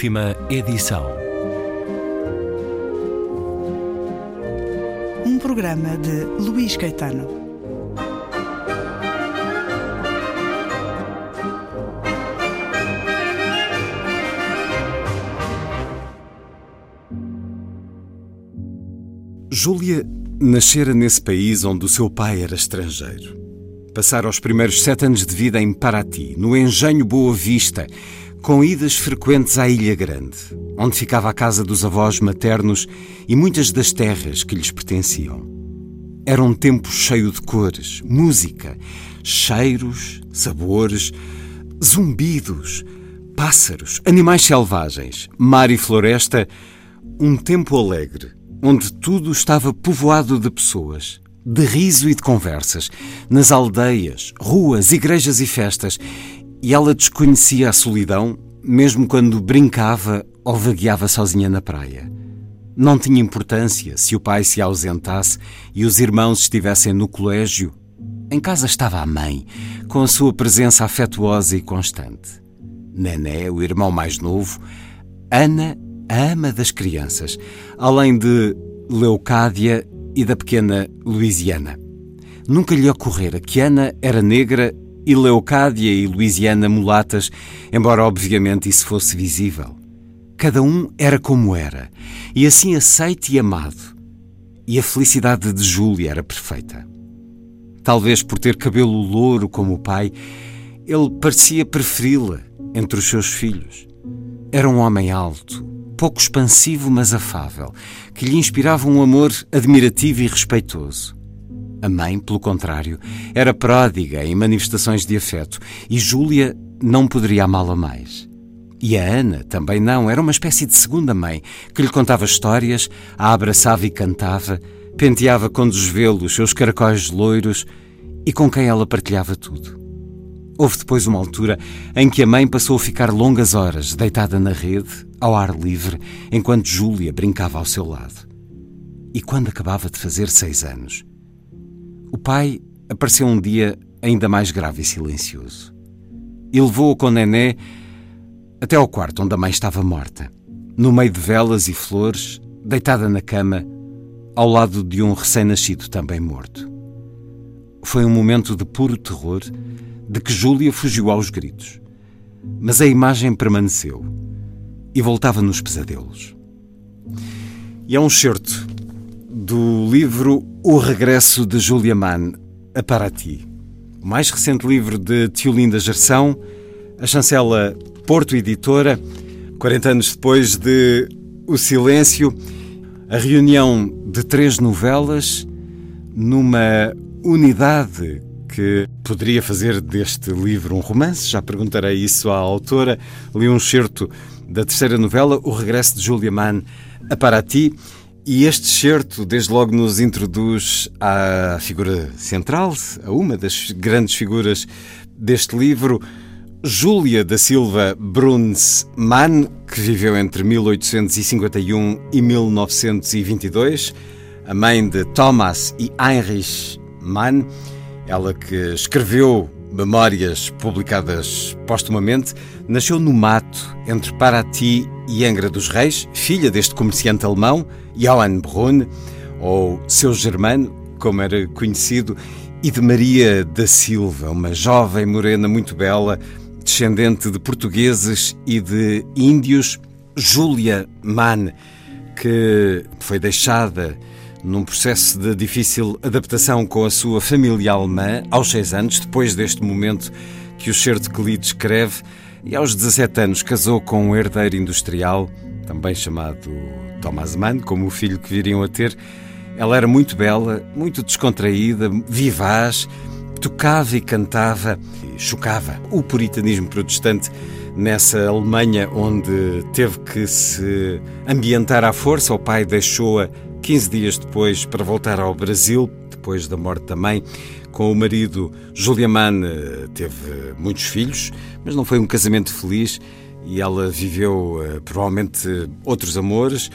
Última edição. Um programa de Luís Caetano. Júlia nascera nesse país onde o seu pai era estrangeiro. Passara os primeiros sete anos de vida em Paraty, no engenho Boa Vista, com idas frequentes à Ilha Grande, onde ficava a casa dos avós maternos e muitas das terras que lhes pertenciam. Era um tempo cheio de cores, música, cheiros, sabores, zumbidos, pássaros, animais selvagens, mar e floresta, um tempo alegre, onde tudo estava povoado de pessoas, de riso e de conversas, nas aldeias, ruas, igrejas e festas, e ela desconhecia a solidão, mesmo quando brincava ou vagueava sozinha na praia. Não tinha importância se o pai se ausentasse e os irmãos estivessem no colégio. Em casa estava a mãe, com a sua presença afetuosa e constante. Nené, o irmão mais novo, Ana, a ama das crianças, além de Leucádia e da pequena Louisiana. Nunca lhe ocorrera que Ana era negra e Leocádia e Louisiana mulatas, embora obviamente isso fosse visível. Cada um era como era, e assim aceite e amado. E a felicidade de Júlia era perfeita. Talvez por ter cabelo louro como o pai, ele parecia preferi-la entre os seus filhos. Era um homem alto, pouco expansivo, mas afável, que lhe inspirava um amor admirativo e respeitoso. A mãe, pelo contrário, era pródiga em manifestações de afeto e Júlia não poderia amá-la mais. E a Ana também não, era uma espécie de segunda mãe que lhe contava histórias, a abraçava e cantava, penteava com desvelo os seus caracóis loiros e com quem ela partilhava tudo. Houve depois uma altura em que a mãe passou a ficar longas horas deitada na rede, ao ar livre, enquanto Júlia brincava ao seu lado. E quando acabava de fazer seis anos, o pai apareceu um dia ainda mais grave e silencioso. E levou-o com Nené até ao quarto onde a mãe estava morta, no meio de velas e flores, deitada na cama, ao lado de um recém-nascido também morto. Foi um momento de puro terror, de que Júlia fugiu aos gritos. Mas a imagem permaneceu e voltava nos pesadelos. E é um certo do livro O Regresso de Julia Mann a Paraty. O mais recente livro de Tiolinda Gerção, a chancela Porto Editora, 40 anos depois de O Silêncio, a reunião de três novelas numa unidade que poderia fazer deste livro um romance. Já perguntarei isso à autora. Li um certo da terceira novela, O Regresso de Julia Mann a Paraty. E este certo, desde logo, nos introduz à figura central, a uma das grandes figuras deste livro, Júlia da Silva Bruns Mann, que viveu entre 1851 e 1922, a mãe de Thomas e Heinrich Mann, ela que escreveu memórias publicadas postumamente, nasceu no mato entre Paraty e Angra dos Reis, filha deste comerciante alemão, Johann Brunn, ou seu germano, como era conhecido, e de Maria da Silva, uma jovem morena muito bela, descendente de portugueses e de índios, Júlia Mann, que foi deixada num processo de difícil adaptação com a sua família alemã, aos seis anos, depois deste momento que o certo que lhe descreve, e aos 17 anos casou com um herdeiro industrial, também chamado Thomas Mann, como o filho que viriam a ter. Ela era muito bela, muito descontraída, vivaz, tocava e cantava e chocava o puritanismo protestante nessa Alemanha onde teve que se ambientar à força. O pai deixou-a 15 dias depois para voltar ao Brasil, depois da morte da mãe. Com o marido, Julia Mann eh, teve muitos filhos, mas não foi um casamento feliz e ela viveu eh, provavelmente outros amores.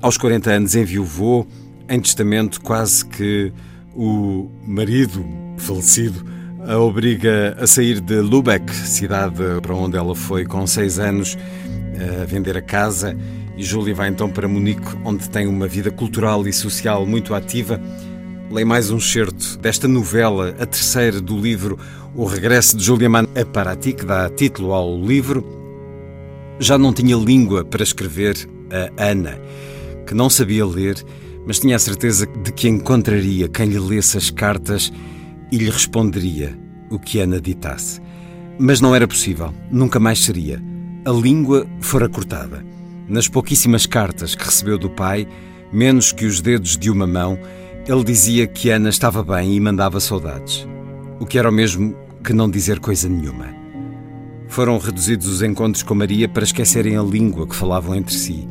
Aos 40 anos enviuvou, em testamento quase que o marido falecido a obriga a sair de Lübeck, cidade para onde ela foi com seis anos, a vender a casa e Júlia vai então para Munique, onde tem uma vida cultural e social muito ativa. Leio mais um certo desta novela, a terceira do livro O Regresso de Júlia Mann a Paraty, que dá título ao livro. Já não tinha língua para escrever a Ana, que não sabia ler, mas tinha a certeza de que encontraria quem lhe lesse as cartas e lhe responderia o que Ana ditasse. Mas não era possível, nunca mais seria. A língua fora cortada. Nas pouquíssimas cartas que recebeu do pai, menos que os dedos de uma mão, ele dizia que Ana estava bem e mandava saudades. O que era o mesmo que não dizer coisa nenhuma. Foram reduzidos os encontros com Maria para esquecerem a língua que falavam entre si.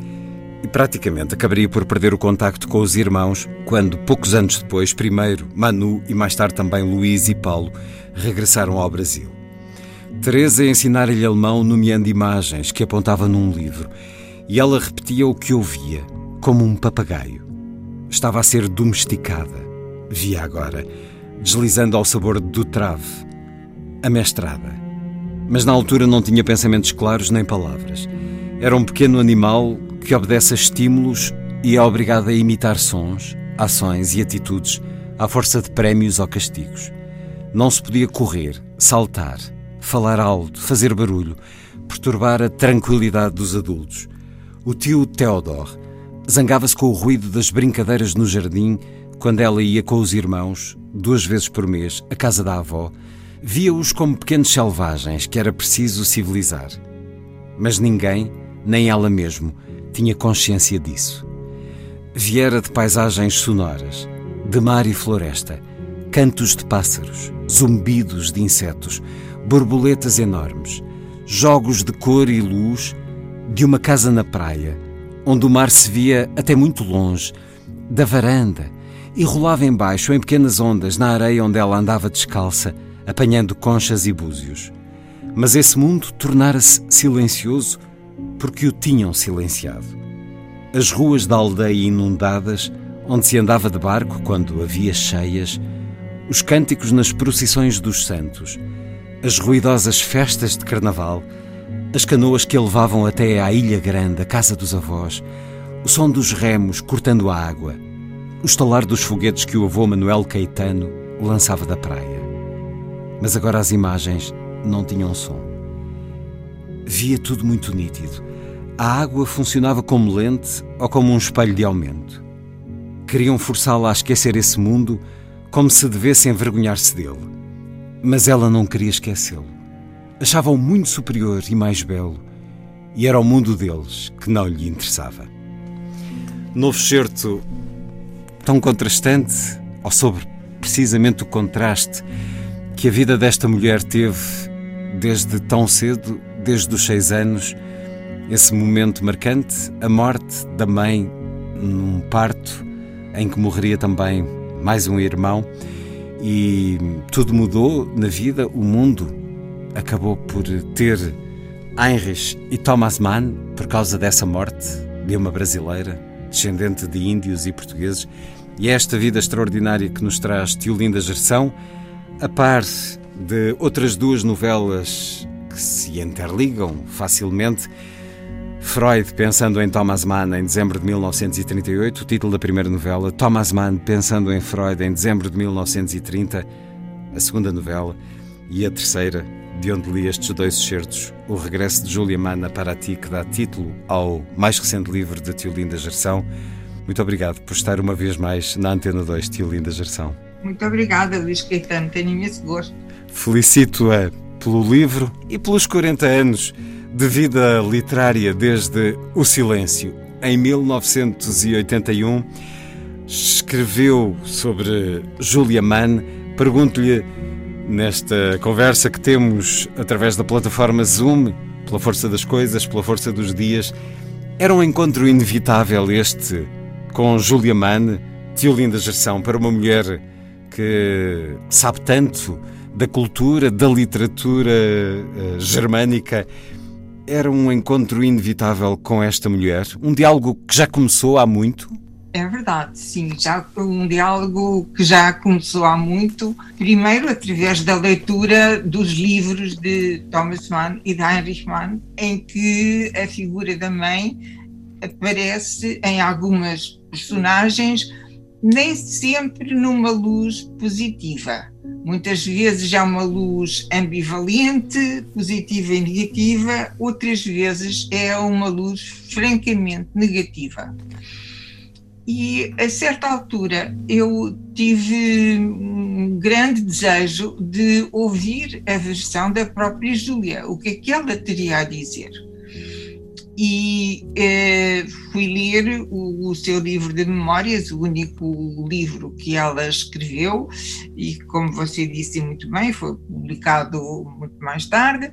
E praticamente acabaria por perder o contacto com os irmãos quando, poucos anos depois, primeiro Manu e mais tarde também Luís e Paulo regressaram ao Brasil. Teresa ensinara-lhe alemão nomeando imagens que apontava num livro, e ela repetia o que ouvia, como um papagaio. Estava a ser domesticada, via agora, deslizando ao sabor do trave, amestrada. Mas na altura não tinha pensamentos claros nem palavras. Era um pequeno animal que obedece a estímulos e é obrigado a imitar sons, ações e atitudes à força de prémios ou castigos. Não se podia correr, saltar, falar alto, fazer barulho, perturbar a tranquilidade dos adultos. O tio Theodor zangava-se com o ruído das brincadeiras no jardim quando ela ia com os irmãos, duas vezes por mês, à casa da avó. Via-os como pequenos selvagens que era preciso civilizar. Mas ninguém, nem ela mesmo, tinha consciência disso. Viera de paisagens sonoras, de mar e floresta, cantos de pássaros, zumbidos de insetos, borboletas enormes, jogos de cor e luz de uma casa na praia, onde o mar se via até muito longe, da varanda, e rolava embaixo em pequenas ondas na areia onde ela andava descalça, apanhando conchas e búzios. Mas esse mundo tornara-se silencioso porque o tinham silenciado. As ruas da aldeia inundadas, onde se andava de barco quando havia cheias, os cânticos nas procissões dos santos, as ruidosas festas de carnaval, as canoas que a levavam até à Ilha Grande, a casa dos avós, o som dos remos cortando a água, o estalar dos foguetes que o avô Manuel Caetano lançava da praia. Mas agora as imagens não tinham som. Via tudo muito nítido. A água funcionava como lente ou como um espelho de aumento. Queriam forçá-la a esquecer esse mundo como se devesse envergonhar-se dele. Mas ela não queria esquecê-lo. Achava-o muito superior e mais belo, e era o mundo deles que não lhe interessava. Novo certo tão contrastante, ou sobre precisamente o contraste que a vida desta mulher teve desde tão cedo, desde os seis anos, esse momento marcante, a morte da mãe num parto em que morreria também mais um irmão e tudo mudou na vida, o mundo acabou por ter Heinrich e Thomas Mann por causa dessa morte de uma brasileira, descendente de índios e portugueses, e é esta vida extraordinária que nos traz Tiolinda Gerção, a par de outras duas novelas que se interligam facilmente. Freud pensando em Thomas Mann em dezembro de 1938, o título da primeira novela, Thomas Mann pensando em Freud em dezembro de 1930, a segunda novela, e a terceira, de onde li estes dois excertos, O Regresso de Julia Mann a Paraty, que dá título ao mais recente livro de Tiolinda Gerção. Muito obrigado por estar uma vez mais na Antena 2, Tiolinda Gerção. Muito obrigada, Luís Caetano, tenho imenso gosto. Felicito-a pelo livro e pelos 40 anos de vida literária desde O Silêncio. Em 1981, escreveu sobre Julia Mann. Pergunto-lhe, nesta conversa que temos através da plataforma Zoom, pela força das coisas, pela força dos dias, era um encontro inevitável este com Julia Mann, Tiolinda Gerção, para uma mulher que sabe tanto da cultura, da literatura uh, germânica era um encontro inevitável com esta mulher? Um diálogo que já começou há muito? É verdade, sim. Já um diálogo que já começou há muito, primeiro através da leitura dos livros de Thomas Mann e de Heinrich Mann, em que a figura da mãe aparece em algumas personagens, nem sempre numa luz positiva. Muitas vezes é uma luz ambivalente, positiva e negativa, outras vezes é uma luz francamente negativa. E a certa altura eu tive um grande desejo de ouvir a versão da própria Júlia, o que é que ela teria a dizer. E eh, fui ler o, o, seu livro de memórias, o único livro que ela escreveu, e como você disse muito bem, foi publicado muito mais tarde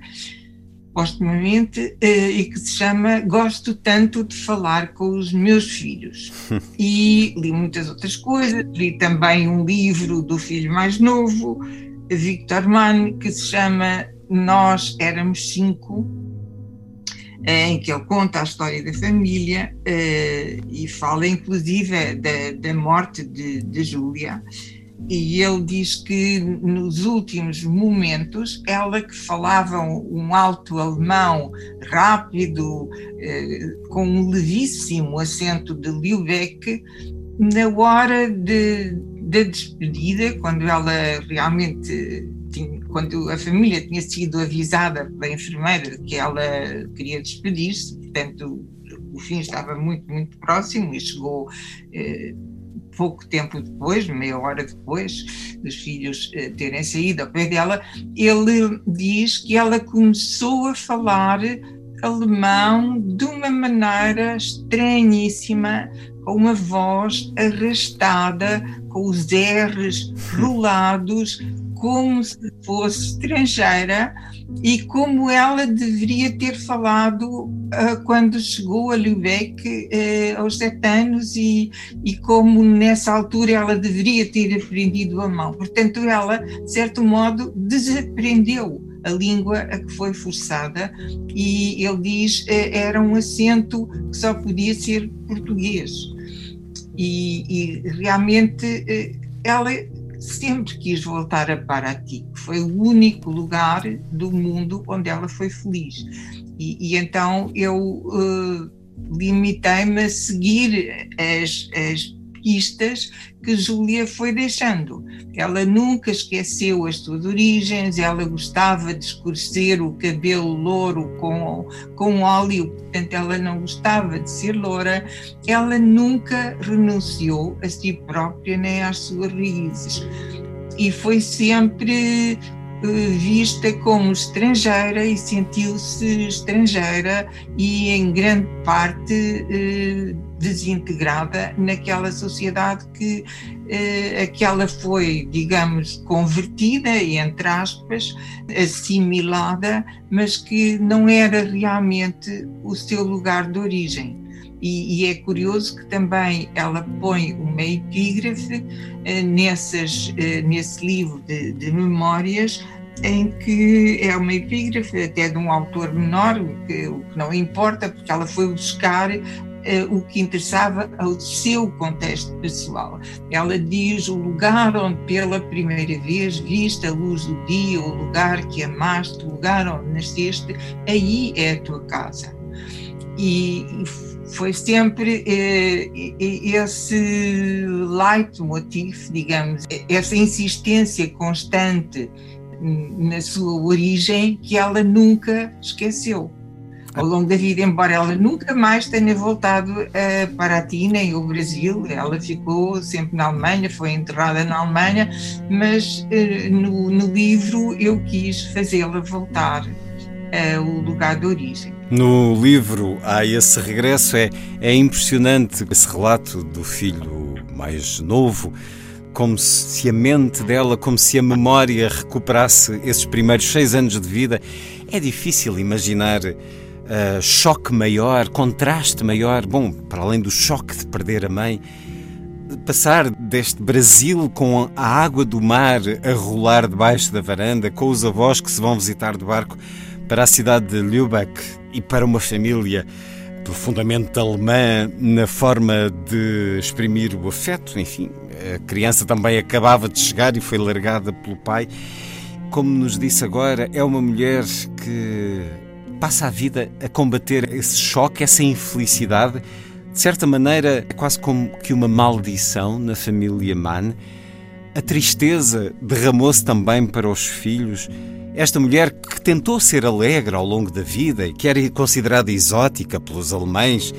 postumamente, eh, e que se chama Gosto Tanto de Falar com os Meus Filhos. e li muitas outras coisas, li também um livro do filho mais novo, Victor Mann, que se chama Nós Éramos Cinco, eh, em que ele conta a história da família eh, e fala inclusive da, da morte de, de Júlia e ele diz que nos últimos momentos, ela que falava um alto alemão rápido, eh, com um levíssimo acento de Lübeck, na hora de, da despedida, quando ela realmente tinha, quando a família tinha sido avisada pela enfermeira que ela queria despedir-se, portanto o fim estava muito, muito próximo e chegou eh, pouco tempo depois, meia hora depois dos filhos eh, terem saído. Ao pé dela, ele diz que ela começou a falar alemão de uma maneira estranhíssima, com uma voz arrastada, com os R's rolados, como se fosse estrangeira e como ela deveria ter falado uh, quando chegou a Lübeck uh, aos sete anos e, e como nessa altura ela deveria ter aprendido alemão. Portanto, ela, de certo modo, desaprendeu a língua a que foi forçada e ele diz uh, era um acento que só podia ser português. E, e realmente ela sempre quis voltar a Paraty, que foi o único lugar do mundo onde ela foi feliz. E, e então eu uh, limitei-me a seguir as, as pistas que Júlia foi deixando. Ela nunca esqueceu as suas origens, ela gostava de escurecer o cabelo louro com, com óleo, portanto, ela não gostava de ser loura. Ela nunca renunciou a si própria nem às suas raízes. E foi sempre eh, vista como estrangeira e sentiu-se estrangeira e em grande parte eh, desintegrada naquela sociedade que eh, aquela foi, digamos, convertida, entre aspas, assimilada, mas que não era realmente o seu lugar de origem. E, e, é curioso que também ela põe uma epígrafe eh, nessas, eh, nesse livro de, de, memórias, em que é uma epígrafe até de um autor menor, que, o que não importa, porque ela foi buscar o que interessava ao seu contexto pessoal. Ela diz o lugar onde pela primeira vez viste a luz do dia, o lugar que amaste, o lugar onde nasceste, aí é a tua casa. E, foi sempre eh, esse leitmotiv, digamos, essa insistência constante na sua origem que ela nunca esqueceu ao longo da vida, embora ela nunca mais tenha voltado uh, para a Tina e o Brasil, ela ficou sempre na Alemanha, foi enterrada na Alemanha, mas uh, no, no, livro eu quis fazê-la voltar ao lugar de origem. No livro há esse regresso, é, é impressionante esse relato do filho mais novo, como se a mente dela, como se a memória recuperasse esses primeiros seis anos de vida. É difícil imaginar uh, choque maior, contraste maior. Bom, para além do choque de perder a mãe, passar deste Brasil com a água do mar a rolar debaixo da varanda, com os avós que se vão visitar de barco para a cidade de Lübeck e para uma família profundamente alemã na forma de exprimir o afeto, enfim. A criança também acabava de chegar e foi largada pelo pai. Como nos disse agora, é uma mulher que passa a vida a combater esse choque, essa infelicidade. De certa maneira, é quase como que uma maldição na família Mann. A tristeza derramou-se também para os filhos. Esta mulher que tentou ser alegre ao longo da vida e que era considerada exótica pelos alemães,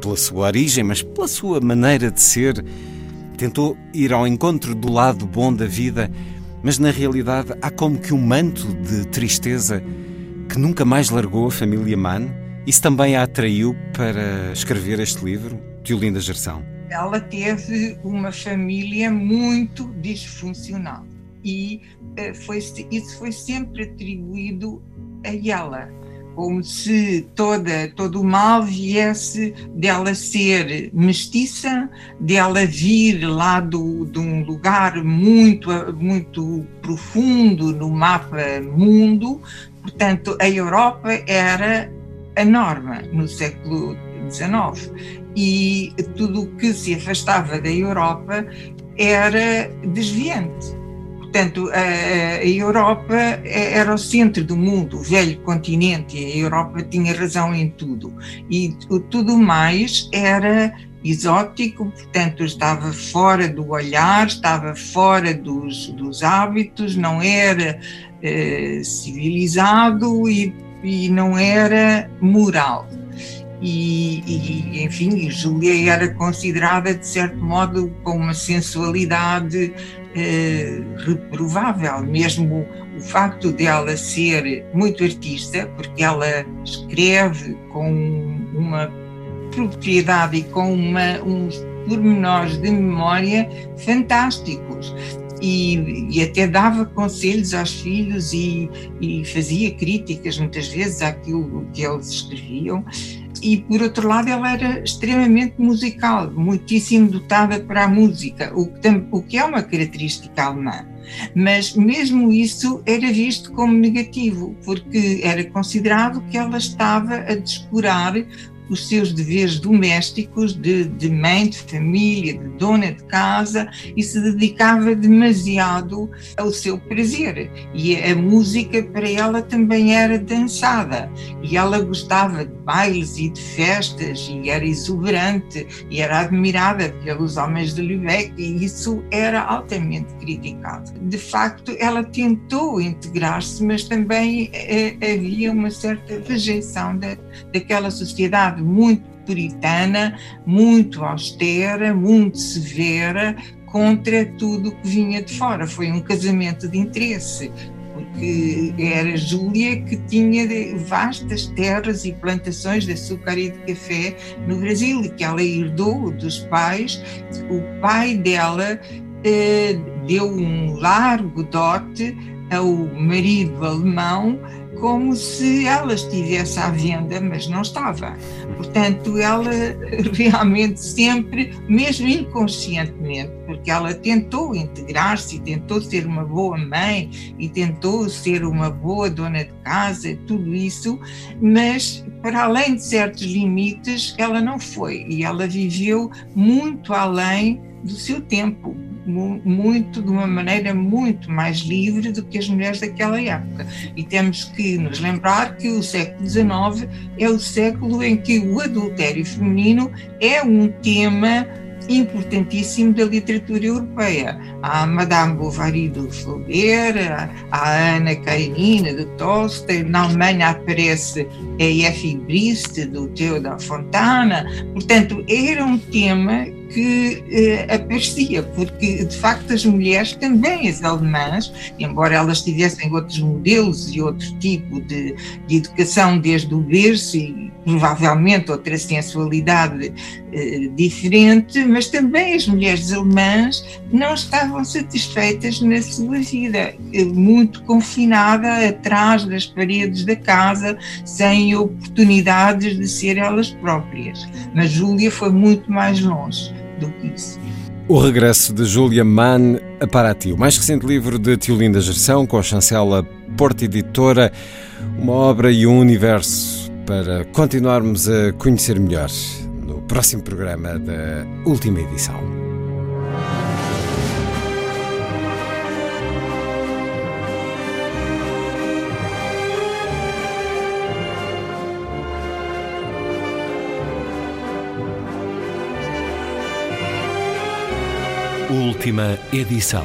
pela sua origem, mas pela sua maneira de ser, tentou ir ao encontro do lado bom da vida, mas na realidade há como que um manto de tristeza que nunca mais largou a família Mann. Isso também a atraiu para escrever este livro, Tiolinda Gerção. Ela teve uma família muito disfuncional e uh, foi, isso foi sempre atribuído a ela, como se toda, todo o mal viesse dela ser mestiça, dela vir lá do, de um lugar muito, muito profundo no mapa mundo. Portanto, a Europa era a norma no século XIX e tudo o que se afastava da Europa era desviante. Portanto, a, a, Europa era o centro do mundo, o velho continente, e a Europa tinha razão em tudo. E tudo mais era exótico, portanto, estava fora do olhar, estava fora dos, dos hábitos, não era eh, civilizado e, e não era moral. E, e, enfim, Júlia era considerada de certo modo com uma sensualidade eh, reprovável, mesmo o facto dela ser muito artista, porque ela escreve com uma propriedade e com uma, uns pormenores de memória fantásticos. E, e, até dava conselhos aos filhos e, e, fazia críticas muitas vezes àquilo que eles escreviam e por outro lado ela era extremamente musical, muitíssimo dotada para a música, o que, o que é uma característica alemã. Mas mesmo isso era visto como negativo, porque era considerado que ela estava a descurar os seus deveres domésticos de, de mãe de família, de dona de casa e se dedicava demasiado ao seu prazer. E a música para ela também era dançada e ela gostava de bailes e de festas e era exuberante e era admirada pelos homens de Lübeck e isso era altamente criticado. De facto, ela tentou integrar-se, mas também eh, havia uma certa rejeição da, daquela sociedade sociedade muito puritana, muito austera, muito severa contra tudo que vinha de fora. Foi um casamento de interesse, porque era Júlia que tinha vastas terras e plantações de açúcar e de café no Brasil, e que ela herdou dos pais. O pai dela eh, deu um largo dote ao marido alemão como se ela estivesse à venda, mas não estava. Portanto, ela realmente sempre, mesmo inconscientemente, porque ela tentou integrar-se, tentou ser uma boa mãe e tentou ser uma boa dona de casa, tudo isso, mas para além de certos limites, ela não foi e ela viveu muito além do seu tempo, muito, de uma maneira muito mais livre do que as mulheres daquela época. E temos que nos lembrar que o século XIX é o século em que o adultério feminino é um tema importantíssimo da literatura europeia. Há Madame Bovary do Flaubert, a Ana Karenina do Tolstói, na Alemanha aparece a Effie Briest do Theodor Fontana. Portanto, era um tema que eh, aparecia, porque de facto as mulheres, também as alemãs, embora elas tivessem outros modelos e outro tipo de, de educação desde o berço e provavelmente outra sensualidade eh, diferente, mas também as mulheres alemãs não estavam satisfeitas na sua vida, eh, muito confinada atrás das paredes da casa, sem oportunidades de ser elas próprias. Mas Júlia foi muito mais longe do que isso. O regresso de Julia Mann a Paraty, o mais recente livro de Tiolinda Gerção, com a chancela Porta Editora, uma obra e um universo para continuarmos a conhecer melhor no próximo programa da última edição. Última edição.